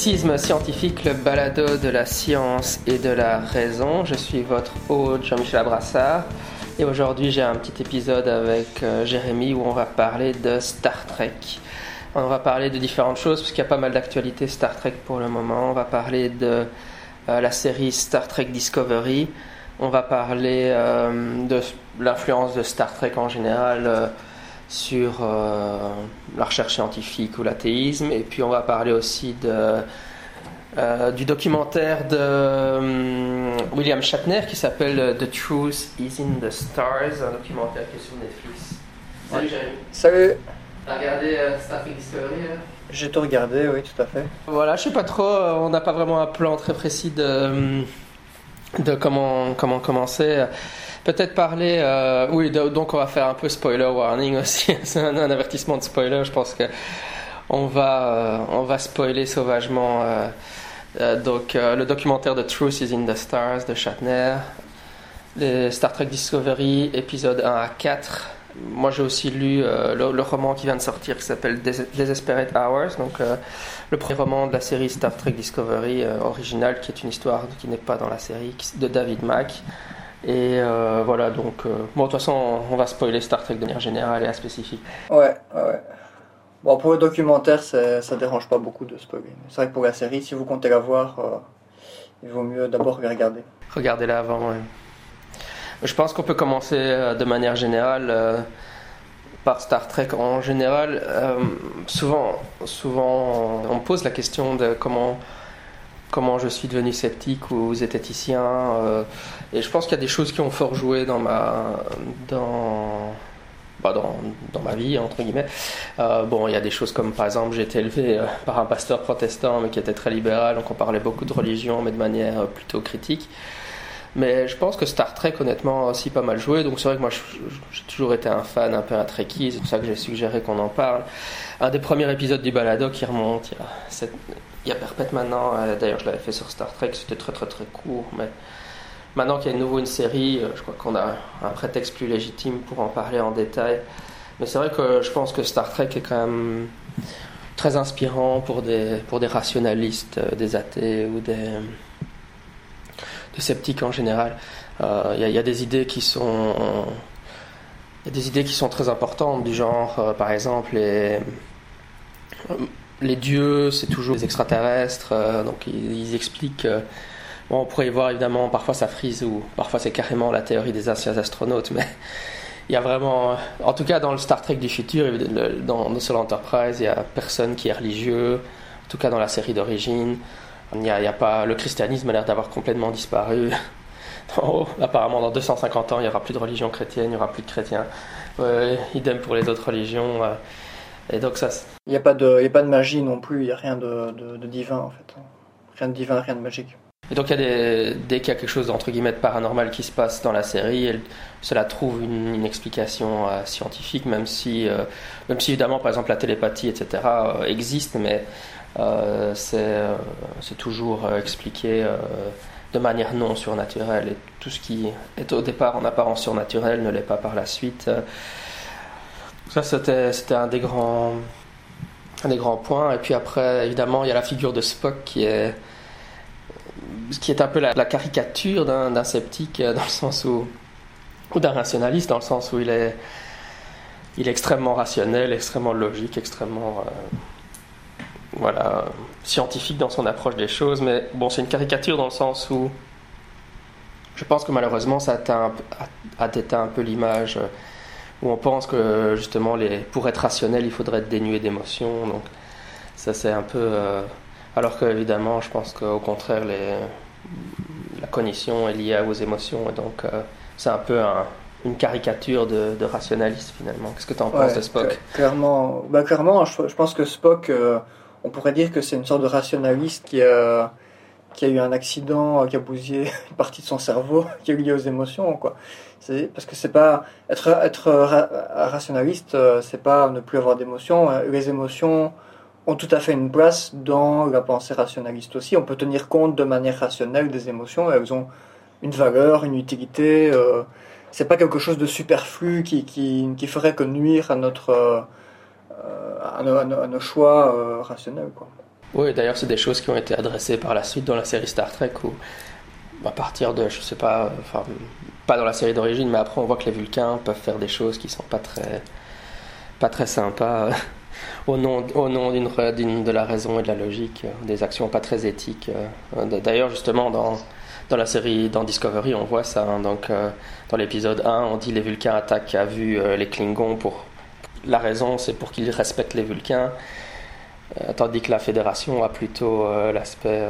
Scepticisme scientifique, le balado de la science et de la raison. Je suis votre hôte Jean-Michel Abrassard et aujourd'hui j'ai un petit épisode avec euh, Jérémy où on va parler de Star Trek. On va parler de différentes choses parce qu'il y a pas mal d'actualités Star Trek pour le moment. On va parler de euh, la série Star Trek Discovery. On va parler euh, de l'influence de Star Trek en général sur euh, la recherche scientifique ou l'athéisme. Et puis on va parler aussi de, euh, du documentaire de euh, William Shatner qui s'appelle The Truth is in the Stars, un documentaire qui est sur Netflix. Salut Jérémy. Salut. T'as regardé Star Trek Discovery J'ai tout regardé, oui, tout à fait. Voilà, je sais pas trop, on n'a pas vraiment un plan très précis de, de comment, comment commencer. Peut-être parler, euh, oui, donc on va faire un peu spoiler warning aussi. C'est un, avertissement de spoiler. Je pense que on va, euh, on va spoiler sauvagement. Euh, donc le documentaire de Truth is in the Stars de Shatner, les Star Trek Discovery, épisode 1 à 4. Moi j'ai aussi lu le, roman qui vient de sortir qui s'appelle Desperate Hours, donc le premier roman de la série Star Trek Discovery originale qui est une histoire qui n'est pas dans la série de David Mack. Et euh, voilà, donc, euh, bon, de toute façon, on va spoiler Star Trek de manière générale et à spécifique. Ouais, ouais. Bon, pour le documentaire, ça dérange pas beaucoup de spoiler. C'est vrai que pour la série, si vous comptez la voir, euh, il vaut mieux d'abord la regarder. Regardez-la avant, ouais. Je pense qu'on peut commencer de manière générale par Star Trek en général. souvent, souvent, on pose la question de comment comment je suis devenu sceptique ou zététicien. Euh, et je pense qu'il y a des choses qui ont fort joué dans ma, dans, bah dans, dans, ma vie, entre guillemets. Euh, bon, il y a des choses comme, par exemple, j'ai été élevé euh, par un pasteur protestant, mais qui était très libéral, donc on parlait beaucoup de religion, mais de manière plutôt critique. Mais je pense que Star Trek, honnêtement, a aussi pas mal joué. Donc c'est vrai que moi, j'ai toujours été un fan, un peu un. C'est pour ça que j'ai suggéré qu'on en parle. Un des premiers épisodes du balado qui remonte il y a, il y a perpète maintenant. Euh, d'ailleurs, je l'avais fait sur Star Trek. C'était très très très court. Mais maintenant qu'il y a de nouveau une série, euh, je crois qu'on a un prétexte plus légitime pour en parler en détail. Mais c'est vrai que je pense que Star Trek est quand même très inspirant pour des, pour des rationalistes, euh, des athées ou des de sceptiques en général. Il y, a des idées qui sont y a des idées qui sont très importantes du genre par exemple les les dieux c'est toujours des extraterrestres euh, donc ils, expliquent bon, on pourrait y voir évidemment parfois ça frise ou parfois c'est carrément la théorie des anciens astronautes mais il y a vraiment en tout cas dans le Star Trek du futur dans, dans l'Enterprise il y a personne qui est religieux en tout cas dans la série d'origine il y a, pas, le christianisme a l'air d'avoir complètement disparu. apparemment, dans 250 ans, il n'y aura plus de religion chrétienne, il n'y aura plus de chrétiens. idem pour les autres religions. Euh. et donc ça. Il n'y a pas de, a pas de magie non plus. Il n'y a rien de, de, divin en fait. Rien de divin, rien de magique. Et donc il y a des, dès qu'il y a quelque chose entre guillemets de paranormal qui se passe dans la série, cela trouve une, explication euh, scientifique, même si, euh, même si évidemment par exemple la télépathie etc existe, mais euh, euh, c'est toujours euh, expliqué de manière non surnaturelle. Et tout ce qui est au départ en apparence surnaturel ne l'est pas par la suite. Ça, c'était un des grands un des grands points. Et puis après, évidemment, il y a la figure de Spock qui est qui est un peu la, caricature d'un sceptique dans le sens où ou d'un rationaliste dans le sens où il est il est extrêmement rationnel, extrêmement logique, extrêmement voilà, scientifique dans son approche des choses, mais bon, c'est une caricature dans le sens où je pense que malheureusement ça a déteint un peu l'image euh, où on pense que justement les, pour être rationnel il faudrait être dénué d'émotions. Donc ça c'est un peu. Euh, alors qu'évidemment je pense qu'au contraire les, la cognition est liée aux émotions et donc euh, c'est un peu une caricature de, rationaliste finalement. Qu'est-ce que tu en penses de Spock? Clairement, bah, clairement je, pense que Spock on pourrait dire que c'est une sorte de rationaliste qui a, qui a eu un accident qui a bousillé une partie de son cerveau qui est lié aux émotions quoi parce que c'est pas être être rationaliste euh, c'est pas ne plus avoir d'émotions euh, les émotions ont tout à fait une place dans la pensée rationaliste aussi on peut tenir compte de manière rationnelle des émotions elles ont une valeur une utilité euh, c'est pas quelque chose de superflu qui, qui, qui ferait que nuire à notre nos, à nos choix rationnels. Quoi. Oui, d'ailleurs, c'est des choses qui ont été adressées par la suite dans la série Star Trek où, à partir de, je sais pas, enfin, pas dans la série d'origine, mais après on voit que les Vulcains peuvent faire des choses qui sont pas très, pas très sympas au nom, au nom d'une, de la raison et de la logique, des actions pas très éthiques. D'ailleurs, justement, dans, dans la série, dans Discovery, on voit ça. Hein. donc, euh, dans l'épisode 1, on dit les Vulcains attaquent à vue euh, les Klingons pour. La raison, c'est pour qu'ils respectent les Vulcains. Euh, tandis que la Fédération a plutôt l'aspect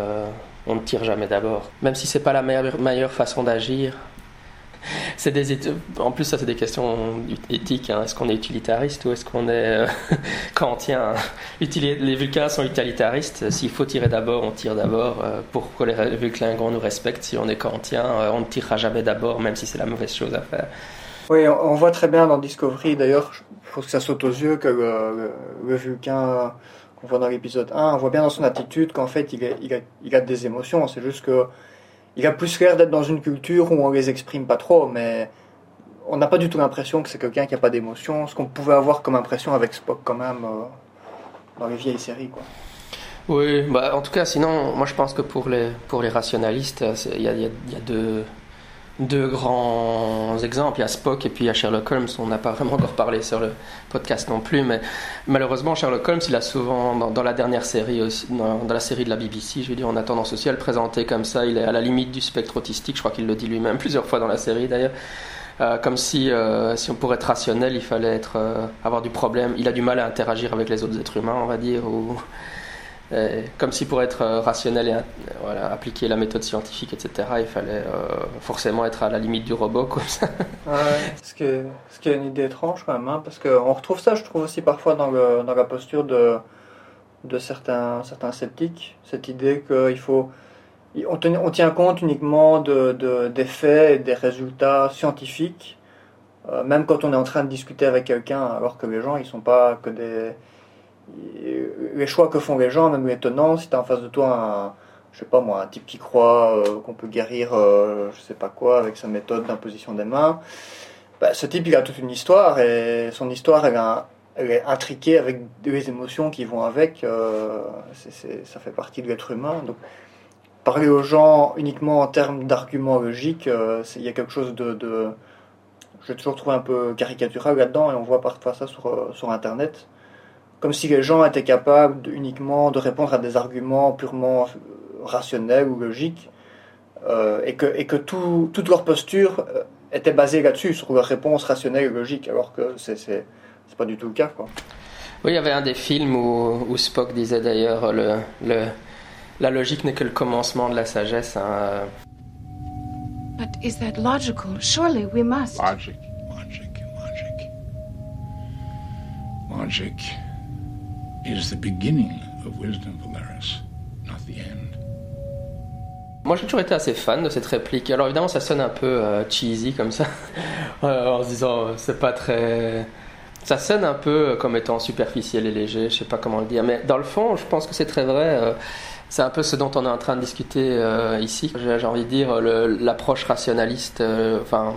on ne tire jamais d'abord. Même si c'est pas la meilleure façon d'agir, c'est des en plus ça c'est des questions éthiques. Hein. Est-ce qu'on est utilitariste ou est-ce qu'on est euh, kantien Les Vulcains sont utilitaristes. S'il faut tirer d'abord, on tire d'abord euh, pour que les Vulcains nous respectent. Si on est kantien, euh, on ne tirera jamais d'abord, même si c'est la mauvaise chose à faire. Oui, on voit très bien dans Discovery, d'ailleurs, je pense que ça saute aux yeux que le, Vulcain qu'on voit dans l'épisode 1, on voit bien dans son attitude qu'en fait il, il, a, il a des émotions. C'est juste que il a plus l'air d'être dans une culture où on les exprime pas trop, mais on n'a pas du tout l'impression que c'est quelqu'un qui a pas d'émotion, ce qu'on pouvait avoir comme impression avec Spock quand même euh, dans les vieilles séries. Quoi. Oui, bah, en tout cas, sinon, moi je pense que pour les, pour les rationalistes, il y a, y a deux, deux grands exemples. Il y a Spock et puis il y a Sherlock Holmes. On n'a pas vraiment encore parlé sur le podcast non plus, mais malheureusement, Sherlock Holmes, il a souvent, dans, la dernière série, dans, la série de la BBC, je veux dire, on a tendance aussi à le présenter comme ça. Il est à la limite du spectre autistique. Je crois qu'il le dit lui-même plusieurs fois dans la série d'ailleurs. Euh, comme si, euh, si on pourrait être rationnel, il fallait être, euh, avoir du problème. Il a du mal à interagir avec les autres êtres humains, on va dire, ou comme si pour être euh, rationnel et voilà, appliquer la méthode scientifique, etc., il fallait euh, forcément être à la limite du robot comme ça. Ce, qui est, une idée étrange quand même, hein, parce qu'on retrouve ça, je trouve aussi parfois dans, la posture de, certains, sceptiques, cette idée qu'il faut... On, tient compte uniquement de, de, des faits et des résultats scientifiques, même quand on est en train de discuter avec quelqu'un, alors que les gens, ils sont pas que des les choix que font les gens, même étonnant, si tu as en face de toi un, je sais pas moi, un type qui croit euh, qu'on peut guérir euh, je sais pas quoi avec sa méthode d'imposition des mains, bah, ce type il a toute une histoire et son histoire elle, est intriquée avec des émotions qui vont avec, euh, ça fait partie de l'être humain. Donc parler aux gens uniquement en termes d'arguments logiques, il y a quelque chose de, je toujours trouvé un peu caricatural là-dedans et on voit parfois ça sur, sur internet comme si les gens étaient capables uniquement de répondre à des arguments purement euh, rationnels ou logiques, euh, et que, et que tout, toute leur posture euh, était basée là-dessus, sur leurs réponses rationnelles et logiques, alors que c'est, c'est, c'est pas du tout le cas. Quoi. Oui, il y avait un des films où, où Spock disait d'ailleurs le, le, la logique n'est que le commencement de la sagesse. Hein. But is that logical? Surely we must. Logic, logic, logic. Logic is the beginning of wisdom, Valeris, not the end. Moi j'ai toujours été assez fan de cette réplique. Alors évidemment ça sonne un peu euh, cheesy comme ça, en se disant euh, c'est pas très... Ça sonne un peu comme étant superficiel et léger, je sais pas comment le dire, mais dans le fond je pense que c'est très vrai. Euh, c'est un peu ce dont on est en train de discuter ici. J'ai envie de dire l'approche rationaliste, enfin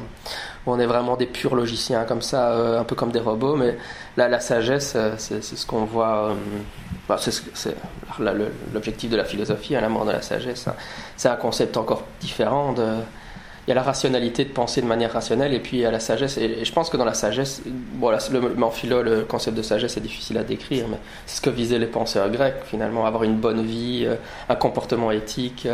on est vraiment des purs logiciens comme ça, euh, un peu comme des robots, mais là, la sagesse, euh, c'est ce qu'on voit. Euh, bah, c'est l'objectif de la philosophie, hein, la mort de la sagesse. Hein. C'est un concept encore différent. De, il y a la rationalité de penser de manière rationnelle, et puis il y a la sagesse. Et, je pense que dans la sagesse, bon, le, en le concept de sagesse est difficile à décrire, mais c'est ce que visaient les penseurs grecs, finalement, avoir une bonne vie, un comportement éthique.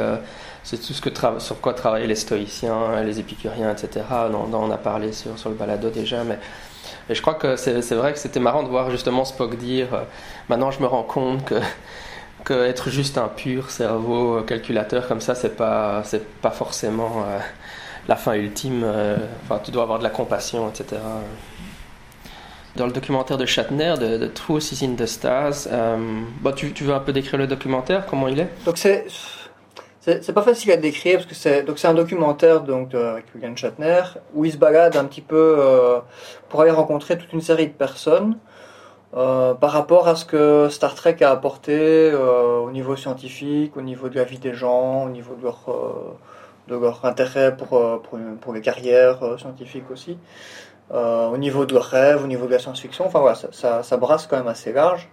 C'est tout ce que sur quoi travaillaient les stoïciens, les épicuriens, etc. On, on a parlé sur, sur, le balado déjà, mais et je crois que c'est vrai que c'était marrant de voir justement Spock dire euh, maintenant je me rends compte que, juste un pur cerveau calculateur comme ça, c'est pas, c'est pas forcément euh, la fin ultime. Euh, enfin, tu dois avoir de la compassion, etc. Dans le documentaire de Shatner, de, de Truth is in the Stars, bah, tu, veux un peu décrire le documentaire, comment il est? Donc c'est c'est pas facile à décrire parce que c'est donc c'est un documentaire donc de, avec William Shatner où il se balade un petit peu euh, pour aller rencontrer toute une série de personnes euh, par rapport à ce que Star Trek a apporté euh, au niveau scientifique, au niveau de la vie des gens, au niveau de leur de leur intérêt pour pour, pour les carrières scientifiques aussi, au niveau de leurs rêves, au niveau de la science-fiction. Enfin voilà, ça, ça, brasse quand même assez large.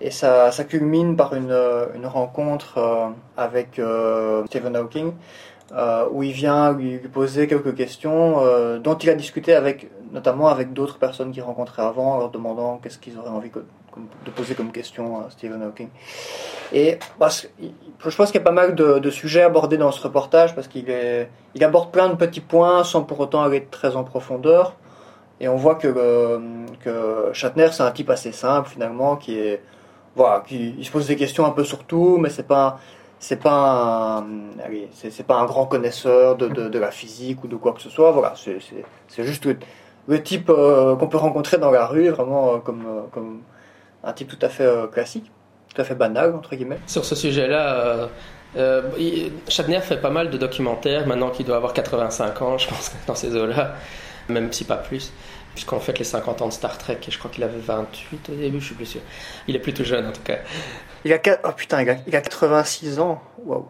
Et ça, ça culmine par une, une rencontre avec Stephen Hawking, où il vient lui, poser quelques questions dont il a discuté avec, notamment avec d'autres personnes qu'il rencontrait avant, en leur demandant qu'est-ce qu'ils auraient envie de poser comme question à Stephen Hawking. Et parce, je pense qu'il y a pas mal de, sujets abordés dans ce reportage parce qu'il il aborde plein de petits points sans pour autant aller très en profondeur. Et on voit que, euh, que Shatner, c'est un type assez simple finalement, qui est, voilà, qui il se pose des questions un peu sur tout, mais c'est pas, c'est pas, un, c'est, pas un grand connaisseur de, de, la physique ou de quoi que ce soit. Voilà, c'est, juste le, type euh, qu'on peut rencontrer dans la rue, vraiment euh, comme, comme un type tout à fait classique tout à fait banal, entre guillemets. Sur ce sujet-là, euh, euh Shatner fait pas mal de documentaires, maintenant qu'il doit avoir 85 ans, je pense, dans ces eaux-là, même si pas plus, puisqu'on fait les 50 ans de Star Trek, et je crois qu'il avait 28 au début, je suis plus sûr. Il est plutôt jeune, en tout cas. Il a, oh putain, il a, il a 86 ans, waouh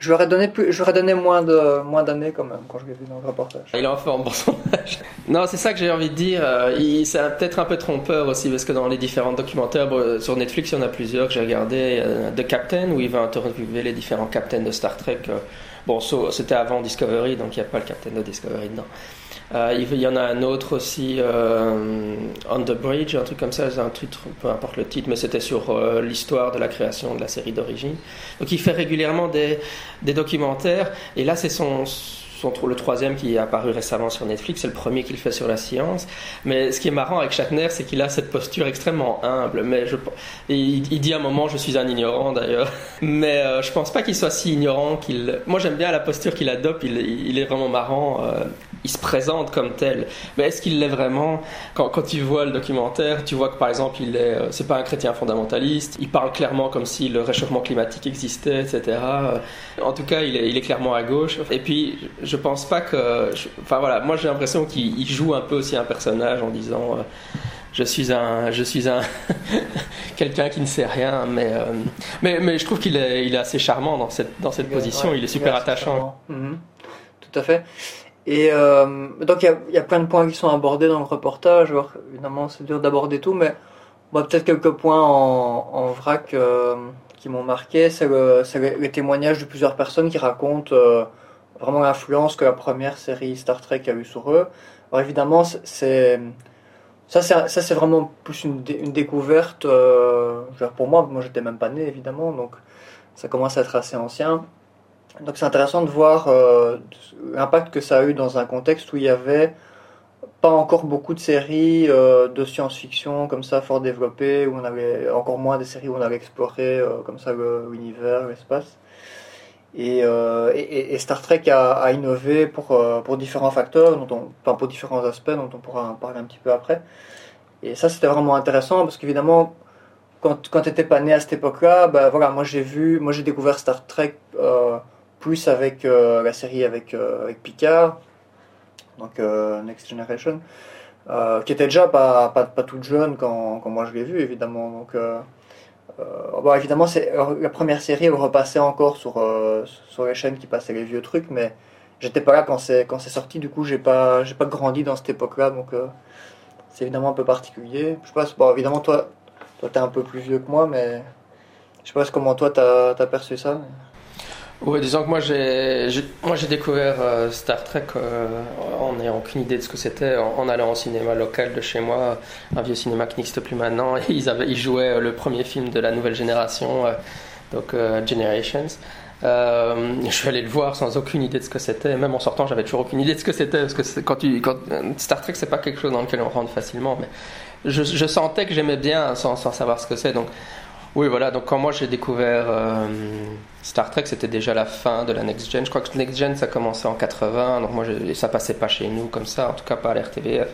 je lui aurais donné, plus, je donné moins, de, moins d'années quand même quand je l'ai vu dans le reportage. Il est en forme pour son âge. Non, c'est ça que j'ai envie de dire. Euh, c'est peut-être un peu trompeur aussi parce que dans les différents documentaires, sur Netflix, il y en a plusieurs que j'ai regardé. Euh, The Captain, où il va interviewer les différents captains de Star Trek. Euh, bon, c'était avant Discovery, donc il n'y a pas le captain de Discovery dedans. Euh, il y en a un autre aussi, euh, On the Bridge, un truc comme ça, un truc, peu importe le titre, mais c'était sur euh, l'histoire de la création de la série d'origine. Donc il fait régulièrement des, des documentaires, et là c'est son le troisième qui est apparu récemment sur Netflix, c'est le premier qu'il fait sur la science. Mais ce qui est marrant avec Shatner, c'est qu'il a cette posture extrêmement humble. Mais je, il, dit à un moment, je suis un ignorant d'ailleurs. Mais euh, je pense pas qu'il soit si ignorant qu'il. Moi, j'aime bien la posture qu'il adopte. Il, il, est vraiment marrant. Il se présente comme tel. Mais est-ce qu'il l'est vraiment? Quand, quand tu vois le documentaire, tu vois que par exemple, il est, euh, c'est pas un chrétien fondamentaliste. Il parle clairement comme si le réchauffement climatique existait, etc. En tout cas, il est, il est clairement à gauche. Et puis, je pense pas que. enfin voilà, moi j'ai l'impression qu'il joue un peu aussi un personnage en disant euh, je suis un, je suis un quelqu'un qui ne sait rien, mais, euh, mais, mais je trouve qu'il est, il est assez charmant dans cette, dans cette position. il est super attachant. Mhm. Tout à fait. Et euh, donc il y, a plein de points qui sont abordés dans le reportage. Évidemment, c'est dur d'aborder tout, mais peut-être quelques points en, vrac qui m'ont marqué. C'est le, les témoignages de plusieurs personnes qui racontent vraiment l'influence que la première série Star Trek a eu sur eux. Alors évidemment, ça, c'est vraiment plus une, découverte. Euh, pour moi, moi j'étais même pas né évidemment, donc ça commence à être assez ancien. Donc c'est intéressant de voir euh, l'impact que ça a eu dans un contexte où il y avait pas encore beaucoup de séries euh, de science-fiction comme ça fort développées, où on avait encore moins des séries où on avait exploré comme ça l'univers, l'espace. Euh, et, et, Star Trek a, innové pour, euh, pour différents facteurs, dont on, pour différents aspects dont on pourra en parler un petit peu après. Et ça, c'était vraiment intéressant parce qu'évidemment, quand, quand tu n'étais pas né à cette époque-là, ben voilà, moi j'ai vu, moi j'ai découvert Star Trek euh, plus avec la série avec, avec Picard, donc Next Generation, qui était déjà pas, pas, pas toute jeune quand, quand moi je l'ai vu évidemment. Donc euh, bon, évidemment, c'est la première série, elle repassait encore sur, euh, sur les chaînes qui passaient les vieux trucs, mais j'étais pas là quand c'est quand c'est sorti. Du coup, j'ai pas j'ai pas grandi dans cette époque-là, donc euh, c'est évidemment un peu particulier. Je pense, bon, évidemment, toi, toi, t'es un peu plus vieux que moi, mais je sais pas comment toi t'as as perçu ça. Oui, disons que moi j'ai moi j'ai découvert euh, Star Trek euh, en n'ayant aucune idée de ce que c'était en, allant au cinéma local de chez moi, un vieux cinéma qui n'existe plus maintenant. Et ils avaient ils jouaient euh, le premier film de la nouvelle génération, donc Generations. je suis allé le voir sans aucune idée de ce que c'était. Même en sortant, j'avais toujours aucune idée de ce que c'était parce que quand tu quand Star Trek c'est pas quelque chose dans lequel on rentre facilement, mais je, je sentais que j'aimais bien sans, sans savoir ce que c'est. Donc oui, voilà. Donc quand moi j'ai découvert euh, Star Trek, c'était déjà la fin de la Next Gen. Je crois que Next Gen ça commençait en 80, donc moi ça passait pas chez nous comme ça, en tout cas pas à l'RTVF.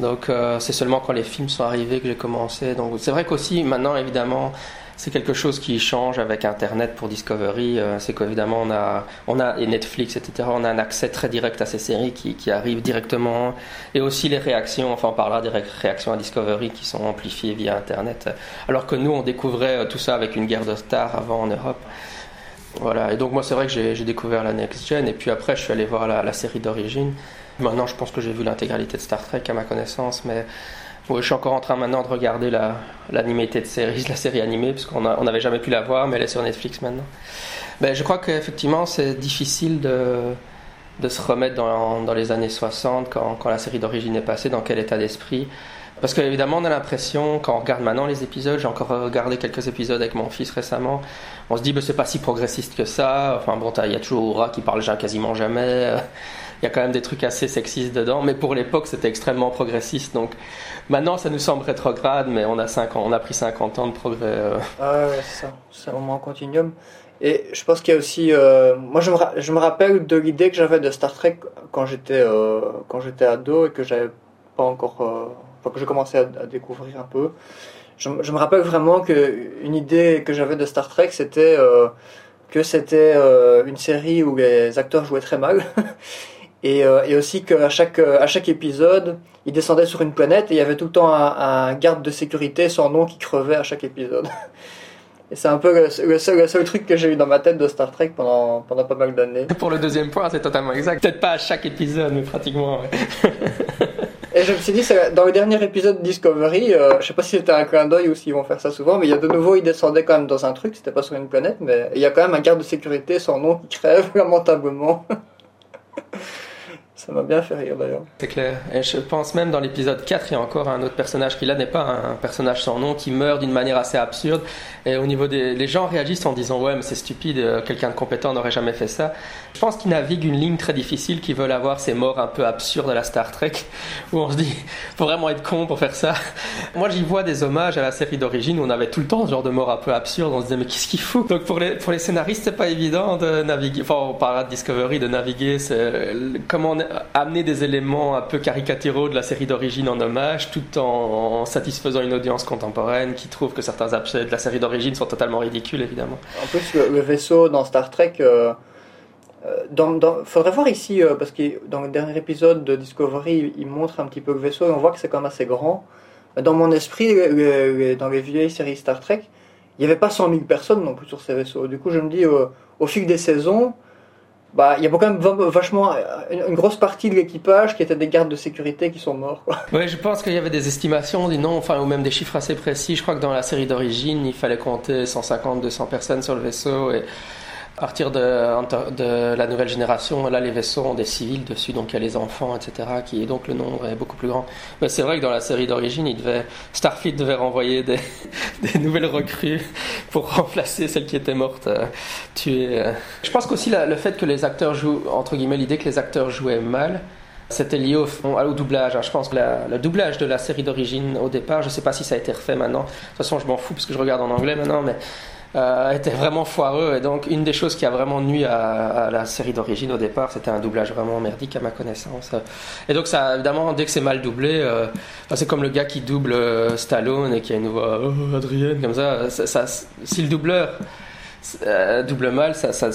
Donc euh, c'est seulement quand les films sont arrivés que j'ai commencé. Donc c'est vrai qu'aussi maintenant évidemment c'est quelque chose qui change avec Internet pour Discovery. Euh, c'est qu'évidemment, on a, on a, et Netflix, etc., on a un accès très direct à ces séries qui, arrivent directement. Et aussi les réactions, enfin, on parlera des réactions à Discovery qui sont amplifiées via Internet. Alors que nous, on découvrait euh, tout ça avec une guerre de stars avant en Europe. Voilà, et donc moi, c'est vrai que j'ai découvert la Next Gen, et puis après, je suis allé voir la, la série d'origine. Maintenant, je pense que j'ai vu l'intégralité de Star Trek à ma connaissance, mais Ouais, je suis encore en train maintenant de regarder la l'animité de série, la série animée, parce qu'on n'avait jamais pu la voir, mais elle est sur Netflix maintenant. Ben, je crois qu'effectivement, c'est difficile de, de se remettre dans, dans, les années 60, quand, quand la série d'origine est passée, dans quel état d'esprit. Parce qu'évidemment, on a l'impression, quand on regarde maintenant les épisodes, j'ai encore regardé quelques épisodes avec mon fils récemment, on se dit, ben, c'est pas si progressiste que ça. Enfin bon, il y a toujours Aura qui parle quasiment jamais. Il y a quand même des trucs assez sexistes dedans, mais pour l'époque, c'était extrêmement progressiste. Donc maintenant, ça nous semble rétrograde, mais on a, 5 ans, on a pris 50 ans de progrès. Euh. Ah ouais, c'est ça. C'est vraiment un continuum. Et je pense qu'il y a aussi. Euh, moi, je me, rappelle de l'idée que j'avais de Star Trek quand j'étais euh, quand j'étais ado et que j'avais pas encore. enfin, que je commençais à, découvrir un peu. Je, me rappelle vraiment que une idée que j'avais de Star Trek, c'était que c'était une série où les acteurs jouaient très mal Et, euh, et aussi qu'à chaque, à chaque épisode, il descendait sur une planète et il y avait tout le temps un, un garde de sécurité sans nom qui crevait à chaque épisode. Et c'est un peu le, seul, le, seul, truc que j'ai eu dans ma tête de Star Trek pendant, pendant pas mal d'années. Pour le deuxième point, c'est totalement exact. Peut-être pas à chaque épisode, mais pratiquement. Ouais. et je me suis dit, dans le dernier épisode de Discovery, euh, je sais pas si c'était un clin d'œil ou s'ils vont faire ça souvent, mais il y a de nouveau, ils descendaient quand même dans un truc, c'était pas sur une planète, mais il y a quand même un garde de sécurité sans nom qui crève lamentablement. Ça m'a bien fait rire d'ailleurs. C'est clair. Et je pense même dans l'épisode 4, il y a encore un autre personnage qui là n'est pas un personnage sans nom, qui meurt d'une manière assez absurde. Et au niveau des les gens réagissent en disant ouais mais c'est stupide, euh, quelqu'un de compétent n'aurait jamais fait ça. Je pense qu'ils naviguent une ligne très difficile, qu'ils veulent avoir ces morts un peu absurdes à la Star Trek, où on se dit faut vraiment être con pour faire ça. Moi j'y vois des hommages à la série d'origine où on avait tout le temps ce genre de mort un peu absurde. On se disait mais qu'est-ce qu'il fout? Donc pour les pour les scénaristes c'est pas évident de naviguer. Enfin on parlera de Discovery de naviguer. Comment amener des éléments un peu caricaturaux de la série d'origine en hommage, tout en satisfaisant une audience contemporaine qui trouve que certains aspects de la série d'origine sont totalement ridicules, évidemment. En plus, le, vaisseau dans Star Trek, euh, euh faudrait voir ici, euh, parce que dans le dernier épisode de Discovery, il montre un petit peu le vaisseau et on voit que c'est quand même assez grand. Dans mon esprit, dans les vieilles séries Star Trek, il n'y avait pas 100 000 personnes non plus sur ces vaisseaux. Du coup, je me dis, au fil des saisons, bah, il y a quand même vachement une, grosse partie de l'équipage qui étaient des gardes de sécurité qui sont morts. Oui, je pense qu'il y avait des estimations, des noms, enfin, ou même des chiffres assez précis. Je crois que dans la série d'origine, il fallait compter 150, 200 personnes sur le vaisseau et à partir de, de, la nouvelle génération, là, les vaisseaux ont des civils dessus, donc il y a les enfants, etc., qui, et donc le nombre est beaucoup plus grand. Mais c'est vrai que dans la série d'origine, Starfleet devait renvoyer des, des, nouvelles recrues pour remplacer celles qui étaient mortes, euh, tuées. Euh. Je pense qu'aussi le fait que les acteurs jouent, entre guillemets, l'idée que les acteurs jouaient mal, c'était lié au, au doublage. Hein. Je pense que le doublage de la série d'origine au départ, je ne sais pas si ça a été refait maintenant. De toute façon, je m'en fous parce que je regarde en anglais maintenant, mais euh, était vraiment foireux. Et donc, une des choses qui a vraiment nuit à, la série d'origine au départ, c'était un doublage vraiment merdique à ma connaissance. Et donc, ça, évidemment, dès que c'est mal doublé, euh, c'est comme le gars qui double euh, Stallone et qui a une voix oh, Adrienne comme ça. ça, si le doubleur double mal, ça, ça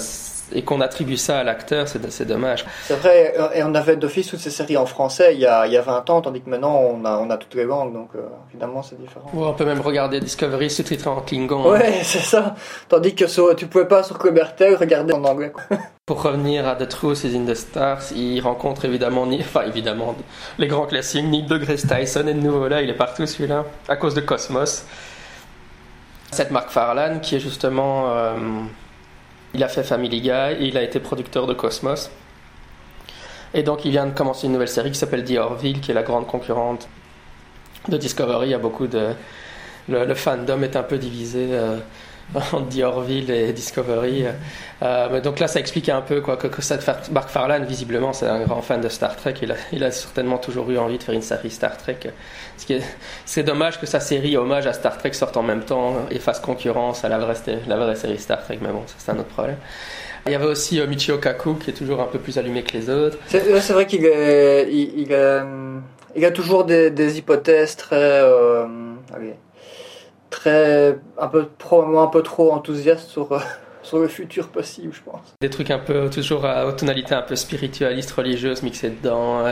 et qu'on attribue ça à l'acteur, c'est dommage. C'est vrai, et on avait d'office toutes ces séries en français il y, a, il y a 20 ans, tandis que maintenant on a, on a toutes les langues, donc euh, évidemment c'est différent. on peut même regarder Discovery sous-titré en Klingon. Ouais, c'est ça. Tandis que sur, tu pouvais pas sur Cobertel regarder en anglais. Pour revenir à The Truth is in the Stars, il rencontre évidemment, enfin évidemment, les grands classiques, Neil deGrasse Tyson et de nouveau là, il est partout celui-là, à cause de Cosmos. Cette Mark Farland qui est justement... Euh, il a fait Family Guy il a été producteur de Cosmos. Et donc il vient de commencer une nouvelle série qui s'appelle The Orville, qui est la grande concurrente de Discovery. Il y a beaucoup de... Le, fandom est un peu divisé. Euh, The Orville et Discovery. Euh, mais donc là, ça explique un peu quoi, que, que ça Mark Farland, visiblement, c'est un grand fan de Star Trek. Il a, certainement toujours eu envie de faire une série Star Trek. C'est dommage que sa série hommage à Star Trek sorte en même temps et fasse concurrence à la vraie, série Star Trek. Mais bon, c'est un autre problème. Il y avait aussi euh, Michio Kaku qui est toujours un peu plus allumé que les autres. C'est vrai qu'il il, il, il, a toujours des, des hypothèses très. Euh, allez très un peu probablement un peu trop enthousiaste sur euh, sur le futur possible, je pense. Des trucs un peu toujours à tonalité un peu spiritualiste, religieuse mixées dedans.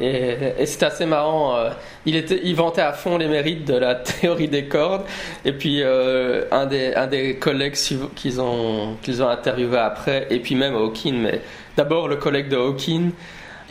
Et, et c'est assez marrant. Euh, il, était, il vantait à fond les mérites de la théorie des cordes. Et puis euh, un, des, un des collègues qu'ils ont, qu'ils ont interviewé après, et puis même Hawking, mais d'abord le collègue de Hawking,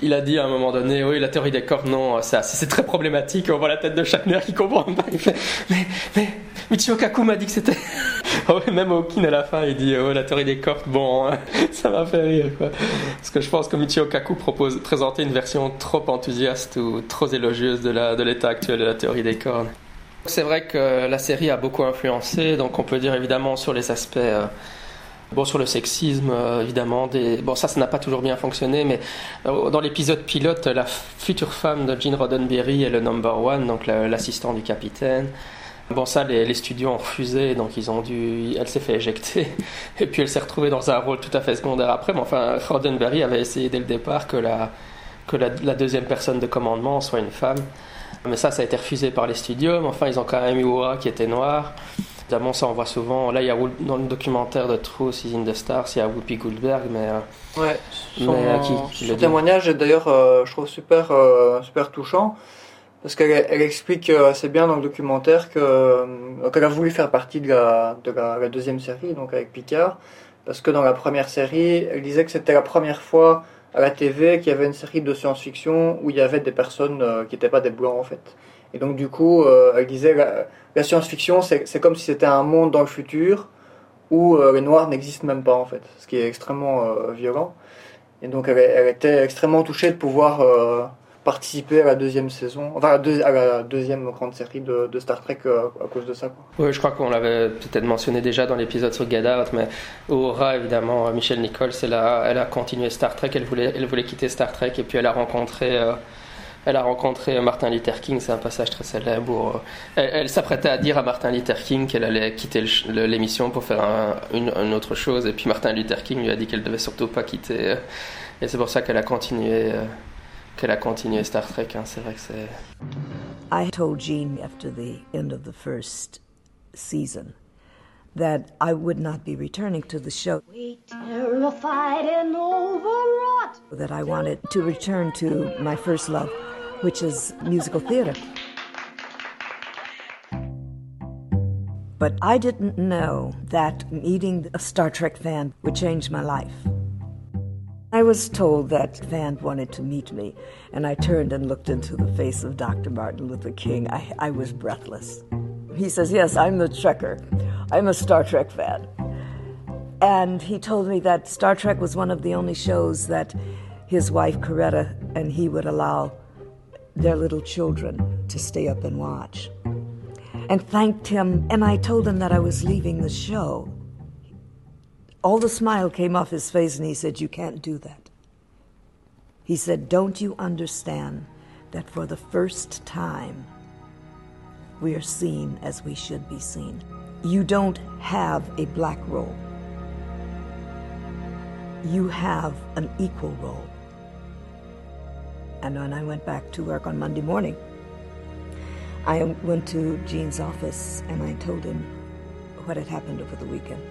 il a dit à un moment donné, oui, la théorie des cordes, non, c'est très problématique. On voit la tête de Shatner qui comprend pas. Il fait, mais, mais, Michio Kaku m'a dit que c'était. oh, même Hawking à la fin, il dit, oh, la théorie des cordes, bon, ça m'a fait rire. Parce que je pense que Michio Kaku propose, présentait une version trop enthousiaste ou trop élogieuse de l'état actuel de la théorie des cordes. C'est vrai que la série a beaucoup influencé, donc on peut dire évidemment sur les aspects. Euh, Bon, sur le sexisme, euh, évidemment, des... bon, ça, ça n'a pas toujours bien fonctionné, mais euh, dans l'épisode pilote, la future femme de Gene Roddenberry est le number one, donc l'assistant du capitaine. Bon, ça, les, studios ont refusé, donc ils ont dû. Elle s'est fait éjecter, et puis elle s'est retrouvée dans un rôle tout à fait secondaire après. Mais enfin, Roddenberry avait essayé dès le départ que la, que la, deuxième personne de commandement soit une femme. Mais ça, ça a été refusé par les studios. Mais enfin, ils ont quand même eu Oura qui était noir. Évidemment, ça on voit souvent. Là, il y a dans le documentaire de Truth is in the Stars, il y a Whoopi Goldberg, mais. Euh, ouais, son, euh, témoignage est d'ailleurs, euh, je trouve, super, super touchant. Parce qu'elle elle explique assez bien dans le documentaire qu'elle a voulu faire partie de, la, de la, deuxième série, donc avec Picard. Parce que dans la première série, elle disait que c'était la première fois à la TV qu'il y avait une série de science-fiction où il y avait des personnes qui n'étaient pas des blancs en fait. Et donc du coup, elle disait la science-fiction, c'est comme si c'était un monde dans le futur où euh, les noirs n'existent même pas en fait, ce qui est extrêmement euh, violent. Et donc elle, était extrêmement touchée de pouvoir euh, participer à la deuxième saison, enfin à, la deuxième grande série de, Star Trek à cause de ça. Oui, je crois qu'on l'avait peut-être mentionné déjà dans l'épisode sur Out, mais Aura, évidemment, Michelle Nichols, elle a, elle a continué Star Trek, elle voulait quitter Star Trek et puis elle a rencontré elle a rencontré Martin Luther King, c'est un passage très célèbre. elle, s'apprêtait à dire à Martin Luther King qu'elle allait quitter l'émission pour faire une, autre chose, et puis Martin Luther King lui a dit qu'elle devait surtout pas quitter. Et c'est pour ça qu'elle a continué, euh, qu'elle a continué Star Trek. Hein. C'est vrai que c'est. I told Gene after the end of the first season that I would not be returning to the show. We terrified and overwrought. That I wanted to return to my first love, which is musical theater. But I didn't know that meeting a Star Trek fan would change my life. I was told that fan wanted to meet me, and I turned and looked into the face of Dr. Martin Luther King. I, I was breathless. He says, Yes, I'm the Trekker. I'm a Star Trek fan. And he told me that Star Trek was one of the only shows that his wife Coretta and he would allow their little children to stay up and watch. And thanked him, and I told him that I was leaving the show. All the smile came off his face, and he said, You can't do that. He said, Don't you understand that for the first time, we are seen as we should be seen? You don't have a black role. You have an equal role. And when I went back to work on Monday morning, I went to Gene's office and I told him what had happened over the weekend.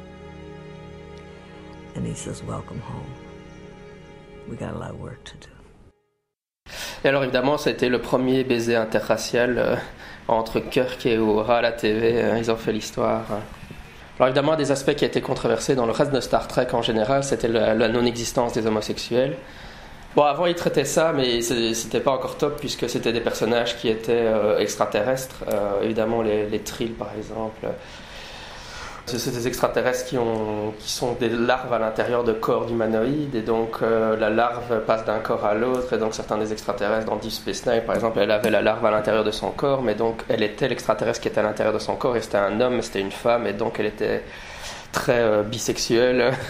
And he says, Welcome home. We got a lot of work to do. Et alors évidemment, ça a été le premier baiser interracial euh, entre Kirk et Uhura à la TV. Euh, ils ont fait l'histoire. Alors évidemment, un des aspects qui a été controversé dans le reste de Star Trek en général, c'était la, non-existence des homosexuels. Bon, avant, ils traitaient ça, mais c'était pas encore top puisque c'était des personnages qui étaient euh, extraterrestres. évidemment, les, les par exemple. C'est des extraterrestres qui, ont, qui sont des larves à l'intérieur de corps humanoïdes et donc euh, la larve passe d'un corps à l'autre et donc certains des extraterrestres dans Deep Space Nine par exemple elle avait la larve à l'intérieur de son corps mais donc elle était l'extraterrestre qui était à l'intérieur de son corps et c'était un homme c'était une femme et donc elle était très euh, bisexuelle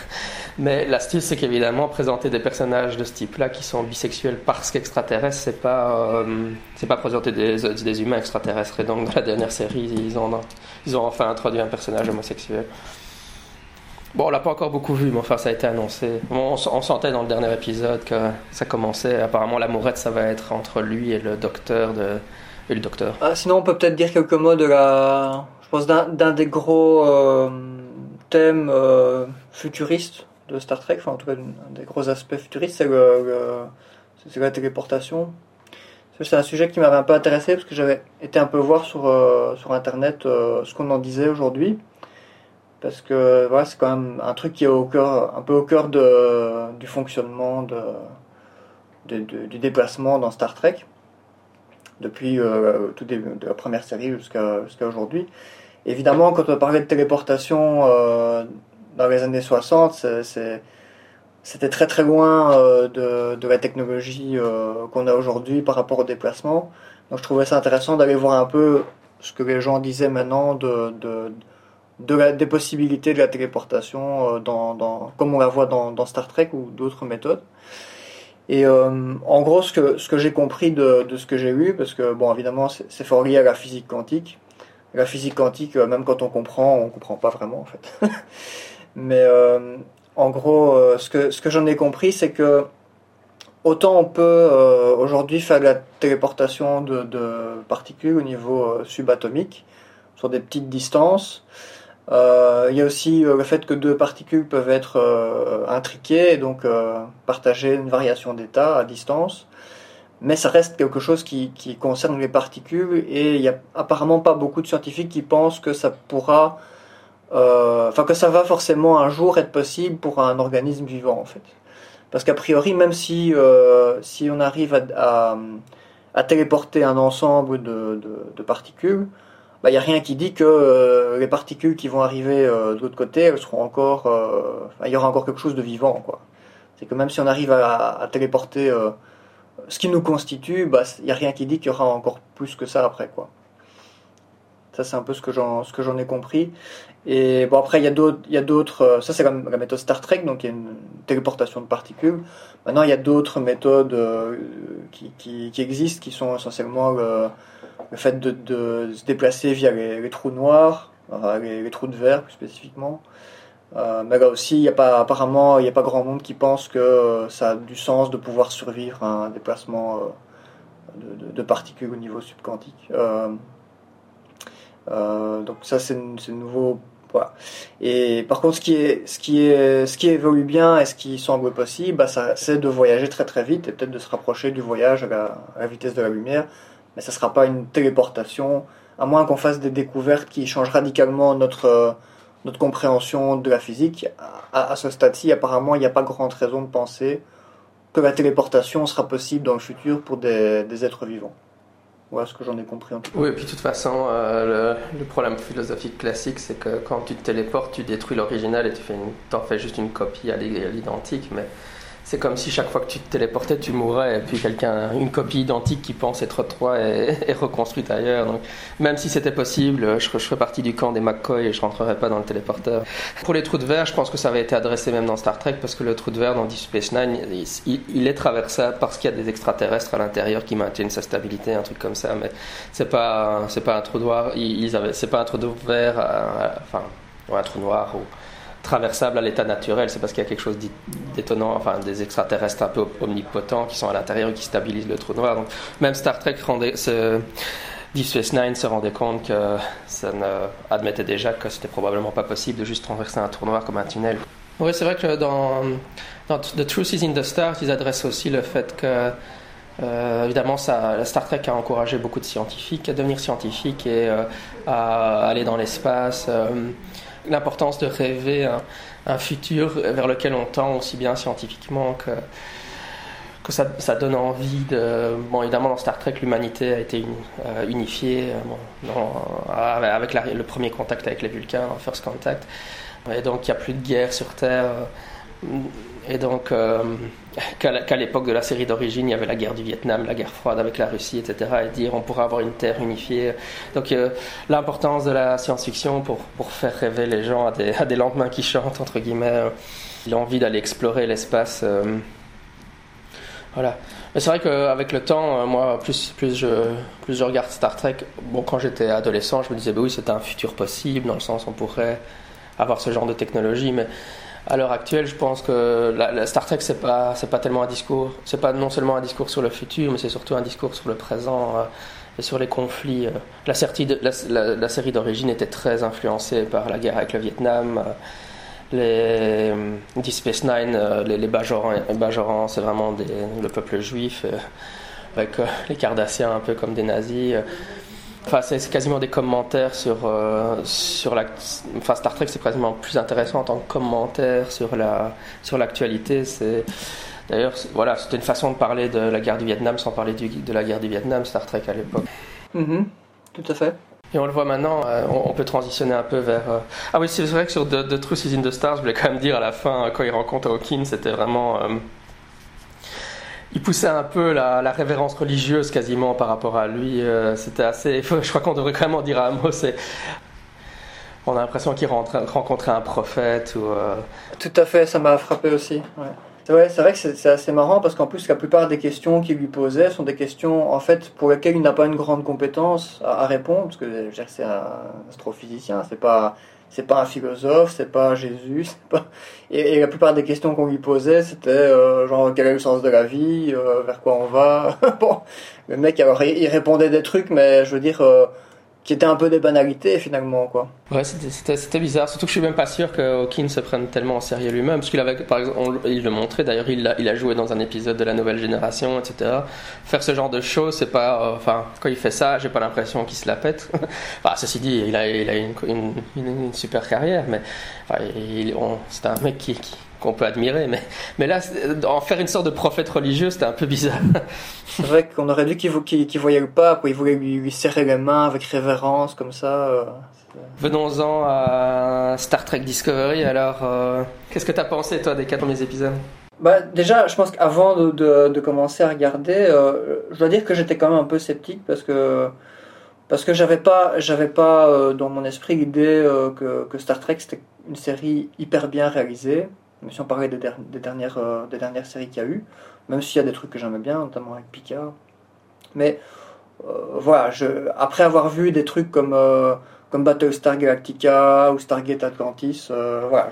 Mais l'astuce, c'est qu'évidemment, présenter des personnages de ce type-là qui sont bisexuels parce qu'extraterrestres, c'est pas, euh, pas présenter des, des, humains extraterrestres. Et donc, dans la dernière série, ils ont, ils ont enfin introduit un personnage homosexuel. Bon, on l'a pas encore beaucoup vu, mais enfin, ça a été annoncé. on, sentait dans le dernier épisode que ça commençait. Apparemment, l'amourette, ça va être entre lui et le docteur. Et le docteur. Ah, sinon, on peut peut-être dire quelques mots de la. Je pense d'un des gros euh, thèmes euh, futuristes de Star Trek, enfin en tout cas un des gros aspects futuristes, c'est le, la téléportation. C'est un sujet qui m'avait un peu intéressé parce que j'avais été un peu voir sur, euh, sur internet euh, ce qu'on en disait aujourd'hui. Parce que voilà, c'est quand même un truc qui est au cœur, un peu au cœur de, du fonctionnement de, du déplacement dans Star Trek, depuis euh, la première série jusqu'à aujourd'hui. Évidemment, quand on parlait de téléportation euh, dans les années 60, c'était très très loin euh, de, la technologie qu'on a aujourd'hui par rapport au déplacement. Donc je trouvais ça intéressant d'aller voir un peu ce que les gens disaient maintenant de, des possibilités de la téléportation comme on la voit dans, Star Trek ou d'autres méthodes. Et euh, en gros, ce que, j'ai compris de, de, ce que j'ai lu, parce que, bon, évidemment, c'est fort lié à la physique quantique. La physique quantique, euh, même quand on comprend, on comprend pas vraiment, en fait. Mais euh, en gros, euh, ce que, j'en ai compris, c'est que autant on peut aujourd'hui faire la téléportation de, de particules au niveau subatomique, sur des petites distances, il y a aussi le fait que deux particules peuvent être intriquées et donc partager une variation d'état à distance. Mais ça reste quelque chose qui, qui, concerne les particules et il n'y a apparemment pas beaucoup de scientifiques qui pensent que ça pourra, enfin que ça va forcément un jour être possible pour un organisme vivant en fait. Parce qu'a priori, même si, si on arrive à, à, téléporter un ensemble de, de, particules, il bah, n'y a rien qui dit que euh, les particules qui vont arriver euh, de l'autre côté, elles seront encore, euh, il y aura encore quelque chose de vivant, quoi. C'est que même si on arrive à téléporter ce qui nous constitue, bah, il n'y a rien qui dit qu'il y aura encore plus que ça après, quoi. Ça, c'est un peu ce que j'en, ai compris. Et bon, après, il y a d'autres, d'autres, ça c'est la, la, méthode Star Trek, donc il y a une téléportation de particules. Maintenant, il y a d'autres méthodes qui, qui, qui, existent, qui sont essentiellement le, le fait de, se déplacer via les, trous noirs, les, trous de verre plus spécifiquement. Euh, mais là aussi, y a pas, apparemment, il n'y a pas grand monde qui pense que ça a du sens de pouvoir survivre à un déplacement euh, de, particules au niveau subquantique. Euh, euh donc ça, c'est nouveau. Voilà. Et par contre, ce qui, est, ce, qui est, ce qui évolue bien et ce qui semble possible, bah, c'est de voyager très très vite et peut-être de se rapprocher du voyage à la, à la vitesse de la lumière mais ça ne sera pas une téléportation, à moins qu'on fasse des découvertes qui changent radicalement notre, euh, notre compréhension de la physique. À, ce stade-ci, apparemment, il n'y a pas grande raison de penser que la téléportation sera possible dans le futur pour des, des êtres vivants. Voilà ce que j'en ai compris en tout cas. Oui, et puis de toute façon, euh, le, problème philosophique classique, c'est que quand tu te téléportes, tu détruis l'original et tu en fais juste une copie à l'identique, mais c'est comme si chaque fois que tu te téléportais, tu mourrais, et puis quelqu'un, une copie identique qui pense être toi est, reconstruite ailleurs. Donc, même si c'était possible, je, je ferais partie du camp des McCoy et je rentrerais pas dans le téléporteur. Pour les trous de verre, je pense que ça avait été adressé même dans Star Trek, parce que le trou de verre dans Deep Space Nine, il, il est traversable parce qu'il y a des extraterrestres à l'intérieur qui maintiennent sa stabilité, un truc comme ça. Mais c'est pas, c'est pas un trou noir. Ils avaient, c'est pas un trou de verre, enfin, un trou noir ou traversable à l'état naturel, c'est parce qu'il y a quelque chose d'étonnant, enfin des extraterrestres un peu omnipotents qui sont à l'intérieur et qui stabilisent le trou noir. Donc même Star Trek rendait, ce, Deep Space Nine se rendait compte que ça ne admettait déjà que c'était probablement pas possible de juste traverser un trou noir comme un tunnel. Oui, c'est vrai que dans, dans, The Truth is in the Stars, ils adressent aussi le fait que euh, évidemment, ça, Star Trek a encouragé beaucoup de scientifiques à devenir scientifiques et euh, à aller dans l'espace. Euh, l'importance de rêver un, futur vers lequel on tend aussi bien scientifiquement que, que ça, ça donne envie de... Bon, évidemment, dans Star Trek, l'humanité a été euh, unifiée euh, bon, avec le premier contact avec les Vulcains, First Contact. Et donc, il n'y a plus de guerre sur Terre. Et donc, euh, qu'à l'époque de la série d'origine, il y avait la guerre du Vietnam, la guerre froide avec la Russie, etc. Et dire on pourrait avoir une Terre unifiée. Donc, euh, l'importance de la science-fiction pour, pour faire rêver les gens à des, à des lendemains qui chantent, entre guillemets. L'envie d'aller explorer l'espace. Euh, voilà. Mais c'est vrai qu'avec le temps, euh, moi, plus, plus, je, plus je regarde Star Trek, bon, quand j'étais adolescent, je me disais, bah oui, c'est un futur possible, dans le sens on pourrait avoir ce genre de technologie, mais à l'heure actuelle, je pense que la, la Star Trek, c'est pas, c'est pas tellement un discours, c'est pas non seulement un discours sur le futur, mais c'est surtout un discours sur le présent euh, et sur les conflits. Euh. La, la, la série d'origine était très influencée par la guerre avec le Vietnam. Euh, les Deep Space Nine, les, les Bajorans, c'est vraiment des, le peuple juif, avec les Cardassiens un peu comme des nazis. Enfin, c'est quasiment des commentaires sur, euh, sur la. Enfin, Star Trek, c'est quasiment plus intéressant en tant que commentaire sur la sur l'actualité. C'est D'ailleurs, voilà, c'était une façon de parler de la guerre du Vietnam sans parler du, de la guerre du Vietnam, Star Trek à l'époque. Mhm. Tout à fait. Et on le voit maintenant, euh, on, peut transitionner un peu vers. Euh, ah oui, c'est vrai que sur The, The, Truth is in the Stars, je voulais quand même dire à la fin, quand il rencontre Hawkins, c'était vraiment. Il poussait un peu la, la, révérence religieuse quasiment par rapport à lui. c'était assez. Je crois qu'on devrait en dire un mot. C'est on a l'impression qu'il rencontrait un prophète. Ou, euh, Tout à fait, ça m'a frappé aussi. Ouais. C'est vrai que c'est assez marrant parce qu'en plus, la plupart des questions qu'il lui posait sont des questions en fait pour lesquelles il n'a pas une grande compétence à, répondre parce que c'est un astrophysicien, c'est pas c'est pas un philosophe, c'est pas Jésus, pas et, la plupart des questions qu'on lui posait c'était euh, genre quel est le sens de la vie, euh, vers quoi on va? bon, le mec alors il, répondait des trucs mais je veux dire qui était un peu des banalités finalement quoi. Ouais, c'était bizarre. Surtout que je suis même pas sûr que Hawkins se prenne tellement en sérieux lui-même, parce qu'il avait, par exemple, il le montrait. D'ailleurs, il, il, a joué dans un épisode de la Nouvelle Génération, etc. Faire ce genre de choses, c'est pas, euh, enfin, quand il fait ça, j'ai pas l'impression qu'il se la pète. enfin, ceci dit, il a, il a une, une, une, super carrière, mais enfin, c'est un mec qui, qui qu'on peut admirer, mais, mais là, en faire une sorte de prophète religieux, c'était un peu bizarre. C'est vrai qu'on aurait dû qu'il voyait le pape, il voulait lui, serrer les mains avec révérence, comme ça. Euh, Venons-en à Star Trek Discovery, alors, euh, qu'est-ce que tu as pensé, toi, des quatre premiers épisodes? Bah, déjà, je pense qu'avant de, de, commencer à regarder, euh, je dois dire que j'étais quand même un peu sceptique parce que parce que j'avais pas j'avais pas dans mon esprit l'idée que, que, Star Trek c'était une série hyper bien réalisée même si on parlait des, dernières, euh, des dernières séries qu'il y a eu, même s'il y a des trucs que j'aimais bien, notamment avec Picard. Mais euh, voilà, après avoir vu des trucs comme, euh, comme Battlestar Galactica ou Stargate Atlantis, voilà,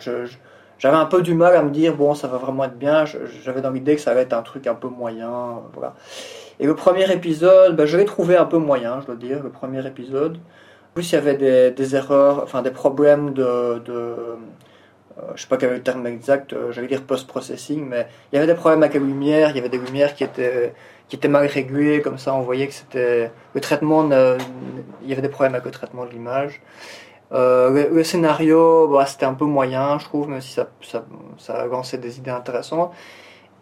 j'avais un peu du mal à me dire, bon, ça va vraiment être bien, j'avais dans l'idée que ça allait être un truc un peu moyen, voilà. Et le premier épisode, ben, je l'ai trouvé un peu moyen, je dois dire, le premier épisode. En plus, il y avait des, des erreurs, enfin des problèmes de, euh, je sais pas quel est le terme exact, euh, j'allais dire post-processing, mais il y avait des problèmes avec la lumière, il y avait des lumières qui étaient, qui étaient mal régulées, comme ça on voyait que c'était le traitement, il y avait des problèmes avec le traitement de l'image. Euh, le, scénario, bah, c'était un peu moyen, je trouve, même si ça, ça, ça lancé des idées intéressantes.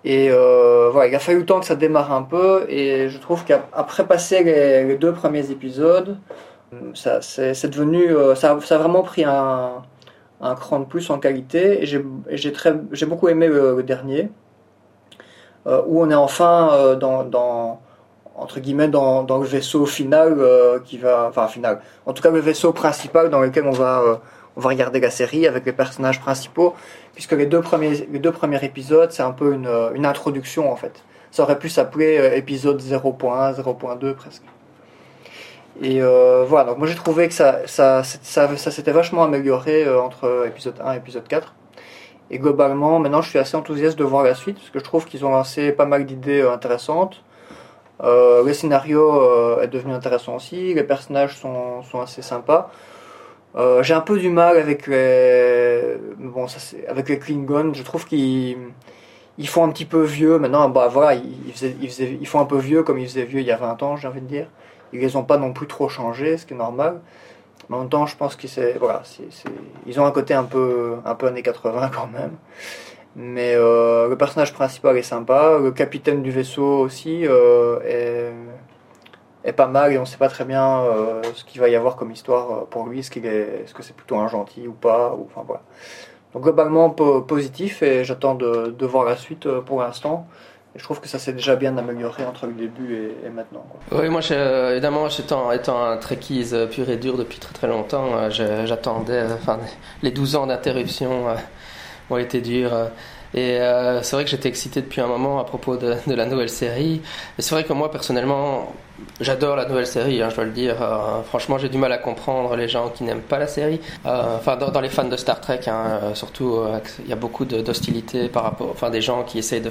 Et euh, voilà, il a fallu le temps que ça démarre un peu, et je trouve qu'après passer les, les, deux premiers épisodes, ça c'est devenu, ça, ça a vraiment pris un, un cran de plus en qualité. Et j'ai beaucoup aimé le, dernier, euh, où on est enfin euh, dans, entre guillemets dans, le vaisseau final euh, qui va, enfin final, en tout cas le vaisseau principal dans lequel on va on va regarder la série avec les personnages principaux, puisque les deux premiers, les deux premiers épisodes, c'est un peu une, une, introduction en fait. Ça aurait pu s'appeler épisode 0.1, 0.2 presque. Et euh, voilà, donc moi j'ai trouvé que ça, ça, ça, ça s'était vachement amélioré euh, entre épisode 1 et épisode 4. Et globalement, maintenant je suis assez enthousiaste de voir la suite, parce que je trouve qu'ils ont lancé pas mal d'idées euh, intéressantes. Le scénario est devenu intéressant aussi, les personnages sont, sont assez sympas. j'ai un peu du mal avec les, bon, avec les Klingons, je trouve qu'ils ils font un petit peu vieux maintenant. Bah voilà, ils, ils, ils font un peu vieux comme ils faisaient vieux il y a 20 ans, j'ai envie de dire. Ils les ont pas non plus trop changé, ce qui est normal. Mais en même temps, je pense qu'ils ont un côté un peu, années 80 quand même. Mais euh, le personnage principal est sympa, le capitaine du vaisseau aussi euh, est, pas mal et on sait pas très bien euh, ce qu'il va y avoir comme histoire pour lui, est-ce que c'est plutôt un gentil ou pas. Donc globalement positif et j'attends de, voir la suite pour l'instant je trouve que ça s'est déjà bien amélioré entre le début et, maintenant. Oui, moi, évidemment, étant, étant un trekkies euh, pur et dur depuis très très longtemps, euh, j'attendais. Euh, enfin, les 12 ans d'interruption ont été durs. Et c'est vrai que j'étais excité depuis un moment à propos de, la nouvelle série. Et c'est vrai que moi, personnellement, j'adore la nouvelle série, hein, je dois le dire. franchement, j'ai du mal à comprendre les gens qui n'aiment pas la série. enfin, dans, les fans de Star Trek, hein, surtout, il y a beaucoup d'hostilité par rapport. Enfin, des gens qui essayent de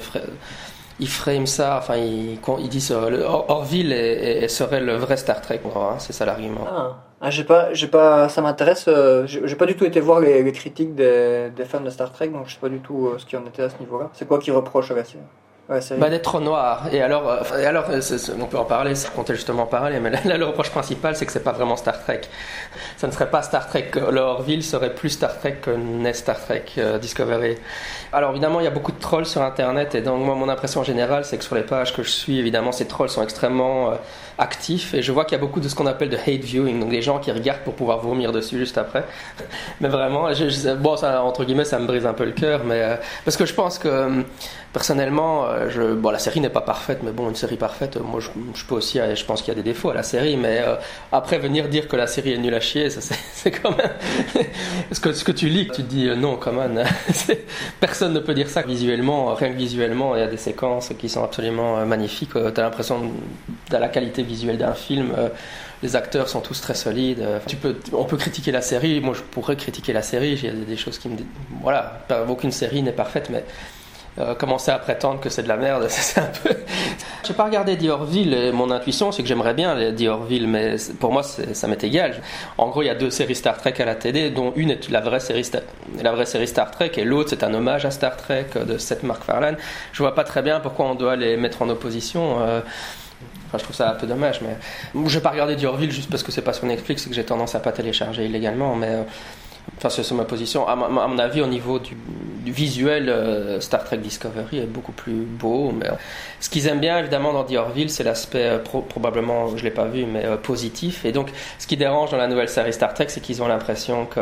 ils frame ça, enfin ils, ils disent euh, Orville serait le vrai Star Trek, hein, c'est ça l'argument. Ah, ah j'ai pas, j'ai pas, ça m'intéresse. Euh, j'ai pas du tout été voir les, critiques des, fans de Star Trek, donc je sais pas du tout euh, ce qui en était à ce niveau-là. C'est quoi qui reproche à la série Ouais, Bah, d'être noir. Et alors, euh, et alors euh, on peut en parler, ça comptait justement parler, mais là, là, le reproche principal, c'est que c'est pas vraiment Star Trek. Ça ne serait pas Star Trek. Le Orville serait plus Star Trek que n'est Star Trek euh, Discovery. Alors, évidemment, il y a beaucoup de trolls sur Internet, et donc, moi, mon impression générale, c'est que sur les pages que je suis, évidemment, ces trolls sont extrêmement euh, actifs, et je vois qu'il y a beaucoup de ce qu'on appelle de hate viewing, donc des gens qui regardent pour pouvoir vomir dessus juste après. mais vraiment, je- je- bon, ça, entre guillemets, ça me brise un peu le cœur, mais parce que je pense que euh, personnellement, euh, je, bon, la série n'est pas parfaite, mais bon, une série parfaite, euh, moi, je, peux aussi, euh, je pense qu'il y a des défauts à la série, mais après venir dire que la série est nulle à chier, c'est quand même ce que ce que tu lis, tu te dis non, quand même, c'est- personne ne peut dire ça visuellement, rien que visuellement, il y a des séquences qui sont absolument magnifiques. Tu as l'impression de la qualité visuelle d'un film. les acteurs sont tous très solides. Tu peux, on peut critiquer la série. Moi, je pourrais critiquer la série. Il y a des choses qui me, voilà, aucune série n'est parfaite, mais euh, commencer à prétendre que c'est de la merde, c'est un peu. J'ai pas regardé The Orville. Et mon intuition, c'est que j'aimerais bien les The Orville, mais pour moi, ça m'est égal. En gros, il y a deux séries Star Trek à la télé, dont une est la vraie série, Star- la vraie série Star Trek, et l'autre c'est un hommage à Star Trek euh, de Seth MacFarlane. Je vois pas très bien pourquoi on doit les mettre en opposition. euh, Enfin, je trouve ça un peu dommage, mais je vais pas regarder The Orville juste parce que c'est pas sur Netflix et que j'ai tendance à pas télécharger illégalement, mais enfin c'est ma position. À, mon avis, au niveau du, visuel, euh, Star Trek Discovery est beaucoup plus beau. Mais euh, ce qu'ils aiment bien évidemment dans The Orville, c'est l'aspect euh, pro- probablement, je l'ai pas vu, mais positif. Et donc, ce qui dérange dans la nouvelle série Star Trek, c'est qu'ils ont l'impression que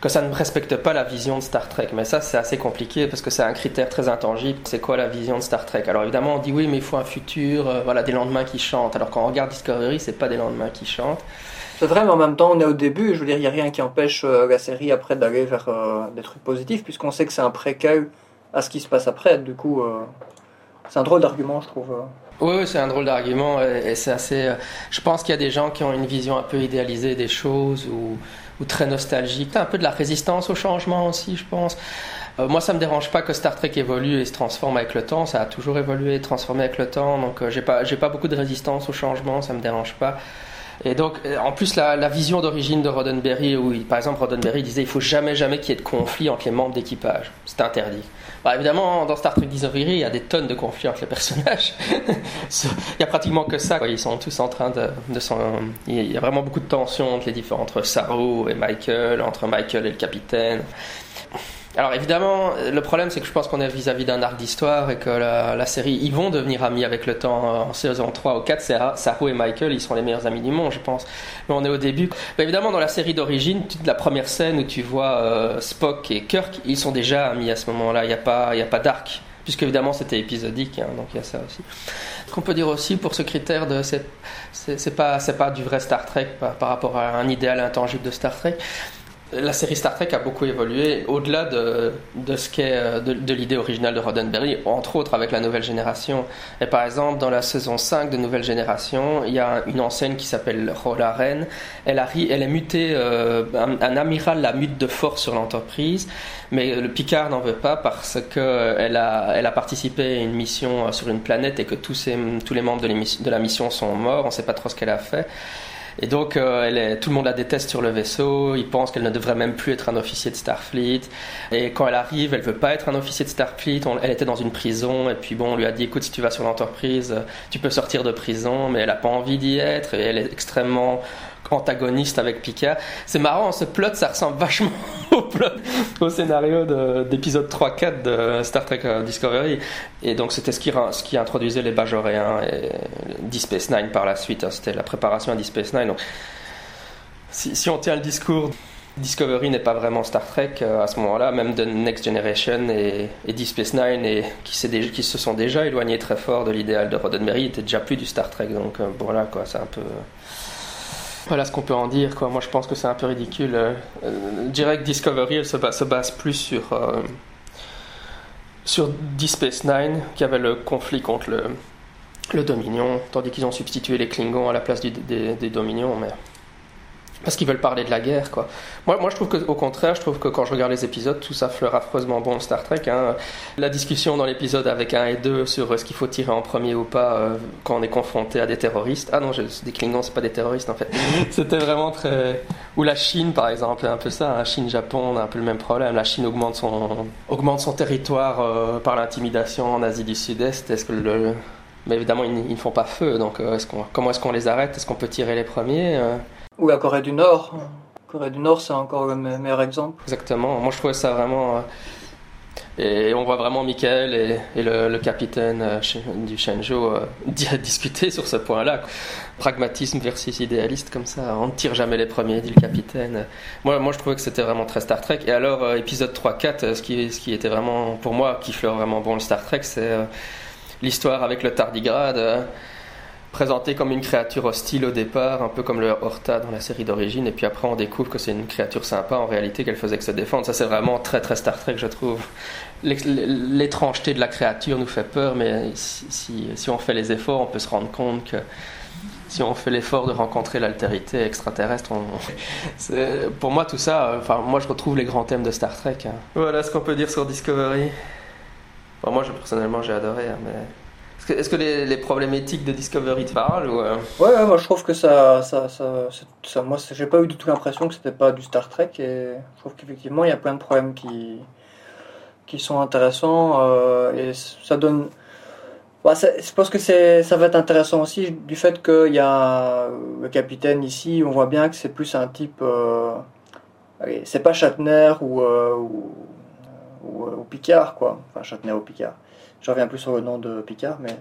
que ça ne respecte pas la vision de Star Trek. Mais ça, c'est assez compliqué parce que c'est un critère très intangible. C'est quoi la vision de Star Trek? Alors évidemment, on dit oui, mais il faut un futur, voilà, des lendemains qui chantent. Alors quand on regarde Discovery, c'est pas des lendemains qui chantent. C'est vrai, mais en même temps, on est au début. Je veux dire, il n'y a rien qui empêche euh, la série après d'aller vers euh, des trucs positifs, puisqu'on sait que c'est un préquel à ce qui se passe après. Du coup, euh, c'est un drôle d'argument, je trouve. euh. Oui, c'est un drôle d'argument et, c'est assez. je pense qu'il y a des gens qui ont une vision un peu idéalisée des choses ou, très nostalgique. Un peu de la résistance au changement aussi, je pense. Moi, ça me dérange pas que Star Trek évolue et se transforme avec le temps. Ça a toujours évolué et transformé avec le temps. Donc, euh, j'ai pas, pas beaucoup de résistance au changement. Ça me dérange pas. Et donc, euh, en plus, la, vision d'origine de Roddenberry, où par exemple Roddenberry disait il faut jamais, jamais qu'il y ait de conflit entre les membres d'équipage. C'est interdit. Bah, évidemment, dans Star Trek Discovery, il y a des tonnes de conflits entre les personnages. il y a pratiquement que ça. Ils sont tous en train de, de Il y a vraiment beaucoup de tensions entre les différents, entre Saru et Michael, entre Michael et le capitaine. Alors évidemment, le problème c'est que je pense qu'on est vis-à-vis d'un arc d'histoire et que la, série, ils vont devenir amis avec le temps. En saison 3 ou 4, Sarah- Saru et Michael, ils sont les meilleurs amis du monde, je pense. Mais on est au début. Mais évidemment, dans la série d'origine, la première scène où tu vois euh, Spock et Kirk, ils sont déjà amis à ce moment-là. Il n'y a pas, y a pas d'arc. Puisque évidemment c'était épisodique, hein, donc il y a ça aussi. Ce qu'on peut dire aussi pour ce critère de c'est pas c'est pas du vrai Star Trek par rapport à un idéal intangible de Star Trek. La série Star Trek a beaucoup évolué au-delà euh, de, de l'idée originale de Roddenberry, entre autres avec la nouvelle génération. Et par exemple, dans la saison 5 de Nouvelle Génération, il y a une enseigne qui s'appelle Rola Ren. Elle, arri- elle est mutée, euh, un, amiral la mute de force sur l'entreprise, mais le Picard n'en veut pas parce qu'elle a, elle a participé à une mission euh, sur une planète et que tous, tous les membres de, de la mission sont morts. On ne sait pas trop ce qu'elle a fait. Et donc, euh, tout le monde la déteste sur le vaisseau. Ils pensent qu'elle ne devrait même plus être un officier de Starfleet. Et quand elle arrive, elle veut pas être un officier de Starfleet. Elle était dans une prison. Et puis bon, on lui a dit, écoute, si tu vas sur l'entreprise, euh, tu peux sortir de prison. Mais elle a pas envie d'y être. Et elle est extrêmement antagoniste avec Picard. C'est marrant, ce plot, ça ressemble vachement au plot, au scénario de- d'épisode 3-4 de Star Trek euh, Discovery. Et donc, c'était ce qui, ce qui introduisait les Bajoréens et Deep Space Nine par la suite. hein. C'était la préparation à Deep Space Nine. Donc, si, si on tient le discours, Discovery n'est pas vraiment Star Trek euh, à ce moment-là, même de Next Generation et, et Deep Space Nine, et, qui, se sont déjà éloignés très fort de l'idéal de Roddenberry, était déjà plus du Star Trek. Donc euh, voilà, quoi, c'est un peu. Voilà ce qu'on peut en dire. Moi, je pense que c'est un peu ridicule. Euh, euh, Direct Discovery, se base, se base plus sur, euh, sur Deep Space Nine, qui avait le conflit contre le, Dominion, tandis qu'ils ont substitué les Klingons à la place des, des Dominions. Mais parce qu'ils veulent parler de la guerre, quoi. Moi, moi, je trouve que, au contraire, je trouve que quand je regarde les épisodes, tout ça fleure affreusement bon Star Trek. Hein. La discussion dans l'épisode avec 1 et 2 sur ce qu'il faut tirer en premier ou pas euh, quand on est confronté à des terroristes. Ah non, des Klingons, c'est pas des terroristes en fait. C'était vraiment très. Ou la Chine, par exemple, un peu ça. Hein. Chine-Japon, on a un peu le même problème. La Chine augmente son, augmente son territoire euh, par l'intimidation en Asie du Sud-Est. Est-ce que le. Mais évidemment, ils, ne font pas feu, donc euh, comment est-ce qu'on les arrête? Est-ce qu'on peut tirer les premiers ou la Corée du Nord. Corée du Nord, c'est encore le meilleur exemple. Exactement. Moi, je trouvais ça vraiment. Euh, et on voit vraiment Michael et, le, capitaine euh, du Shenzhou euh, discuter sur ce point-là. Pragmatisme versus idéaliste, comme ça. On ne tire jamais les premiers, dit le capitaine. Moi, moi je trouvais que c'était vraiment très Star Trek. Et alors, épisode 3-4, ce qui, ce qui était vraiment, pour moi, qui fleure vraiment bon le Star Trek, c'est l'histoire avec le tardigrade présenté comme une créature hostile au départ, un peu comme le Horta dans la série d'origine, et puis après on découvre que c'est une créature sympa en réalité qu'elle faisait que se défendre. Ça c'est vraiment très très Star Trek je trouve. L'étrangeté de la créature nous fait peur, mais si, si, on fait les efforts, on peut se rendre compte que si on fait l'effort de rencontrer l'altérité extraterrestre, pour moi tout ça, enfin moi je retrouve les grands thèmes de Star Trek. Hein. Voilà ce qu'on peut dire sur Discovery. moi personnellement j'ai adoré, hein, mais est-ce que, les, problèmes éthiques de Discovery te parlent ou euh? ouais, moi je trouve que ça, ça, ça, ça moi j'ai pas eu du tout l'impression que c'était pas du Star Trek et je trouve qu'effectivement il y a plein de problèmes qui, qui sont intéressants euh, et ça donne. Bah, je pense que ça va être intéressant aussi du fait qu'il y a le capitaine ici, on voit bien que c'est plus un type. Euh, c'est pas Shatner ou, ou, ou, Picard quoi. Enfin Shatner ou Picard. Je reviens plus sur le nom de Picard, mais.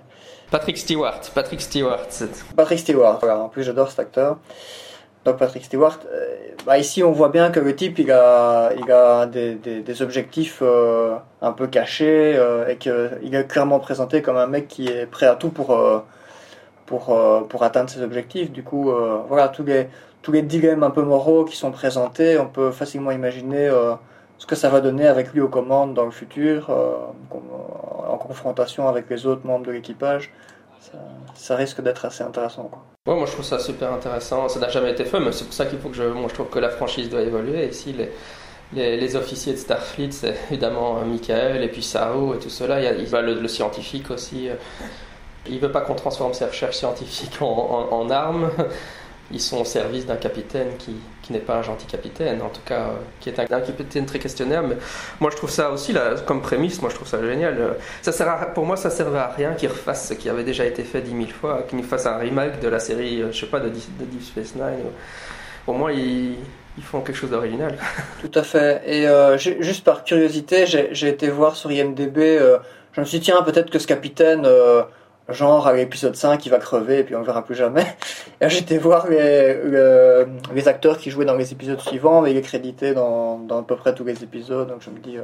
Patrick Stewart. Patrick Stewart. Patrick Stewart, voilà. En plus, j'adore cet acteur. Donc, Patrick Stewart. Euh, bah, ici, on voit bien que le type, il a, il a des, des, objectifs euh, un peu cachés euh, et qu'il est clairement présenté comme un mec qui est prêt à tout pour, pour, pour atteindre ses objectifs. Du coup, voilà, tous les, tous les dilemmes un peu moraux qui sont présentés, on peut facilement imaginer ce que ça va donner avec lui aux commandes dans le futur, euh, en confrontation avec les autres membres de l'équipage. Ça, risque d'être assez intéressant. Quoi. moi je trouve ça super intéressant. Ça n'a jamais été fait, mais c'est pour ça qu'il faut que je. Moi je trouve que la franchise doit évoluer. Ici, les, les, officiers de Starfleet, c'est évidemment euh, Michael et puis Sao et tout cela. Il y a, bah, le, scientifique aussi. Euh, il veut pas qu'on transforme ses recherches scientifiques en, en armes ils sont au service d'un capitaine qui, n'est pas un gentil capitaine, en tout cas, euh, qui est un, capitaine très questionnaire. Mais moi, je trouve ça aussi, là, comme prémisse, moi, je trouve ça génial. Euh, ça sert pour moi, ça servait à rien qu'ils refassent ce qui avait déjà été fait dix mille fois, qu'ils nous fassent un remake de la série, euh, je sais pas, de, Deep Space Nine. Moins, ils, ils font quelque chose d'original. Tout à fait. Et juste par curiosité, j'ai été voir sur IMDB, je me suis dit, tiens, peut-être que ce capitaine genre à l'épisode 5 il va crever et puis on le verra plus jamais. Et j'étais voir les, les, acteurs qui jouaient dans les épisodes suivants, mais il est crédité dans, à peu près tous les épisodes, donc je me dis, euh,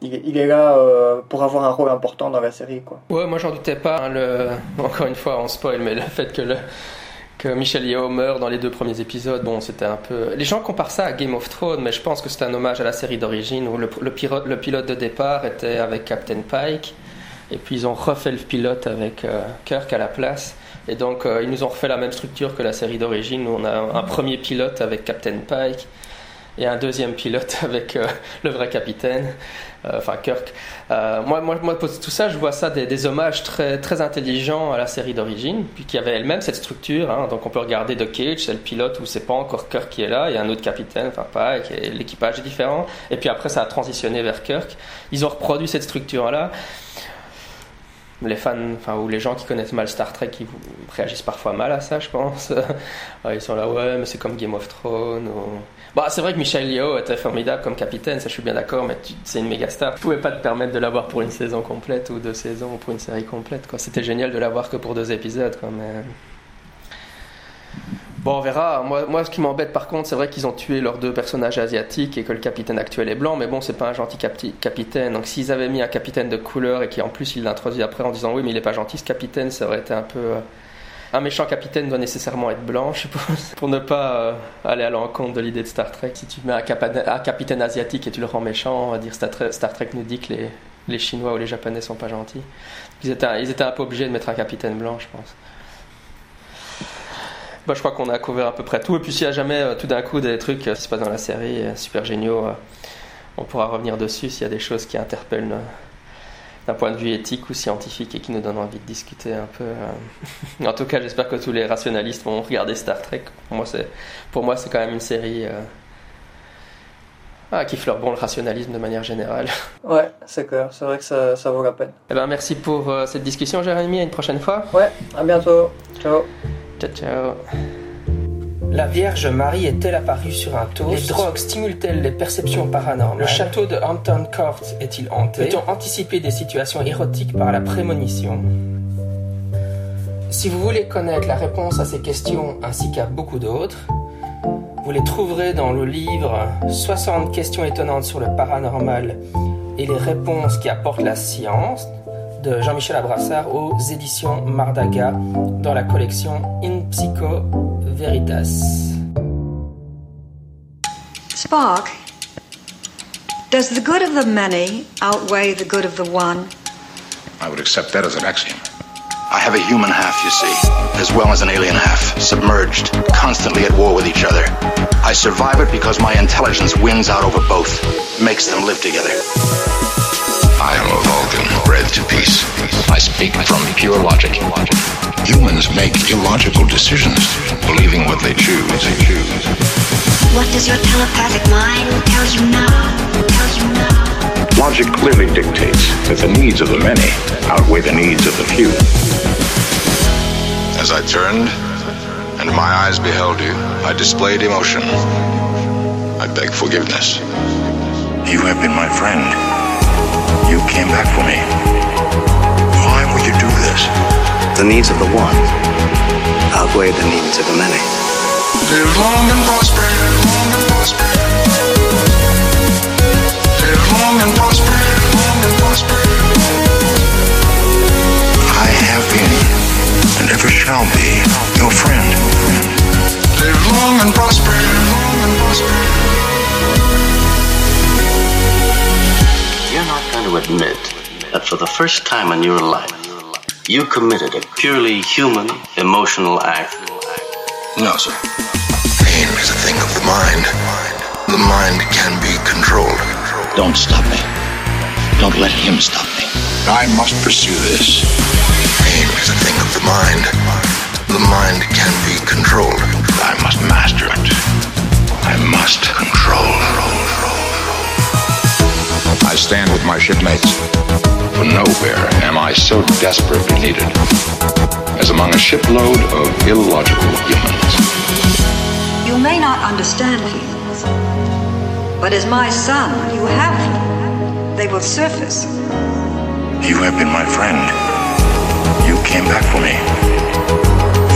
il, est, là euh, pour avoir un rôle important dans la série. Quoi. Ouais, moi j'en doutais pas, hein, encore une fois on spoil, mais le fait que Michel Yeoh meurt dans les deux premiers épisodes, bon, c'était un peu. Les gens comparent ça à Game of Thrones, mais je pense que c'est un hommage à la série d'origine où le, pilote, le pilote de départ était avec Captain Pike et puis ils ont refait le pilote avec euh, Kirk à la place. Et donc euh, ils nous ont refait la même structure que la série d'origine. On a un premier pilote avec Captain Pike et un deuxième pilote avec euh, le vrai capitaine, enfin Kirk. moi, moi, moi, tout ça, je vois ça des, des, hommages très, très intelligents à la série d'origine, puis qui avait elle-même cette structure. Hein. donc on peut regarder The Cage, c'est le pilote où c'est pas encore Kirk qui est là, il y a un autre capitaine, enfin Pike, et l'équipage est différent. Et puis après, ça a transitionné vers Kirk. Ils ont reproduit cette structure-là les fans, enfin, ou les gens qui connaissent mal Star Trek, qui réagissent parfois mal à ça, je pense. ils sont là, ouais, mais c'est comme Game of Thrones. Bah, c'est vrai que Michel Yeoh était formidable comme capitaine, ça je suis bien d'accord, mais c'est une méga star. Tu pouvais pas te permettre de l'avoir pour une saison complète ou deux saisons ou pour une série complète. Quoi. C'était génial de l'avoir que pour deux épisodes. Quoi, mais... Bon, on verra. Moi, moi ce qui m'embête par contre, c'est vrai qu'ils ont tué leurs deux personnages asiatiques et que le capitaine actuel est blanc, mais bon, c'est pas un gentil capitaine. Donc s'ils avaient mis un capitaine de couleur et qui en plus il l'introduit après en disant oui, mais il est pas gentil ce capitaine, ça aurait été un peu. Euh, un méchant capitaine doit nécessairement être blanc, je suppose, pour ne pas euh, aller à l'encontre de l'idée de Star Trek. Si tu mets un, capitaine asiatique et tu le rends méchant, on va dire Star Trek, Star Trek nous dit que les, les Chinois ou les Japonais sont pas gentils. Ils étaient, ils étaient un peu obligés de mettre un capitaine blanc, je pense. Bah, je crois qu'on a couvert à peu près tout. Et puis s'il y a jamais euh, tout d'un coup des trucs euh, qui se passent dans la série euh, super géniaux, on pourra revenir dessus s'il y a des choses qui interpellent d'un point de vue éthique ou scientifique et qui nous donnent envie de discuter un peu. en tout cas, j'espère que tous les rationalistes vont regarder Star Trek. Pour moi, c'est, pour moi, c'est quand même une série ah, qui fleure bon le rationalisme de manière générale. Ouais, c'est clair, c'est vrai que ça, ça vaut la peine. Eh ben, merci pour euh, cette discussion, Jérémy. À une prochaine fois. Ouais, à bientôt. Ciao. Ciao, ciao. La Vierge Marie est-elle apparue sur un toast? Les drogues stimulent-elles les perceptions paranormales? Le château de Hampton Court est-il hanté? Peut-on anticiper des situations érotiques par la prémonition? Si vous voulez connaître la réponse à ces questions ainsi qu'à beaucoup d'autres, vous les trouverez dans le livre 60 questions étonnantes sur le paranormal et les réponses qui apportent la science de Jean-Michel Abrassard aux éditions Mardaga dans la collection In Psycho Veritas. Spark, does the good of the many outweigh the good of the one? I would accept that as an axiom. I have a human half, you see, as well as an alien half, submerged, constantly at war with each other. I survive it because my intelligence wins out over both, makes them live together. I am a Vulcan, bred to peace. I speak from pure logic. Humans make illogical decisions, believing what they choose. What does your telepathic mind tell you now? Tell you now? Logic clearly dictates that the needs of the many outweigh the needs of the few. As I turned, and my eyes beheld you, I displayed emotion. I beg forgiveness. You have been my friend. You came back for me. Why would you do this? The needs of the one outweigh the needs of the many. Live long and prosper, live long and prosper. Live long and prosper, live long and prosper. I have been, and ever shall be, your friend. Live long and prosper, live long and prosper. To admit that for the first time in your life, you committed a purely human, emotional act. No, sir. Pain is a thing of the mind. The mind can be controlled. Don't stop me. Don't let him stop me. I must pursue this. Pain is a thing of the mind. The mind can be controlled. I must master it. I must control. I stand with my shipmates. For nowhere am I so desperately needed as among a shipload of illogical humans. You may not understand feelings, but as my son, you have them. They will surface. You have been my friend. You came back for me.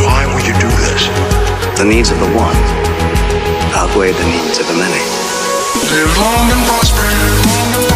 Why would you do this? The needs of the one outweigh the needs of the many. Live long and prosper,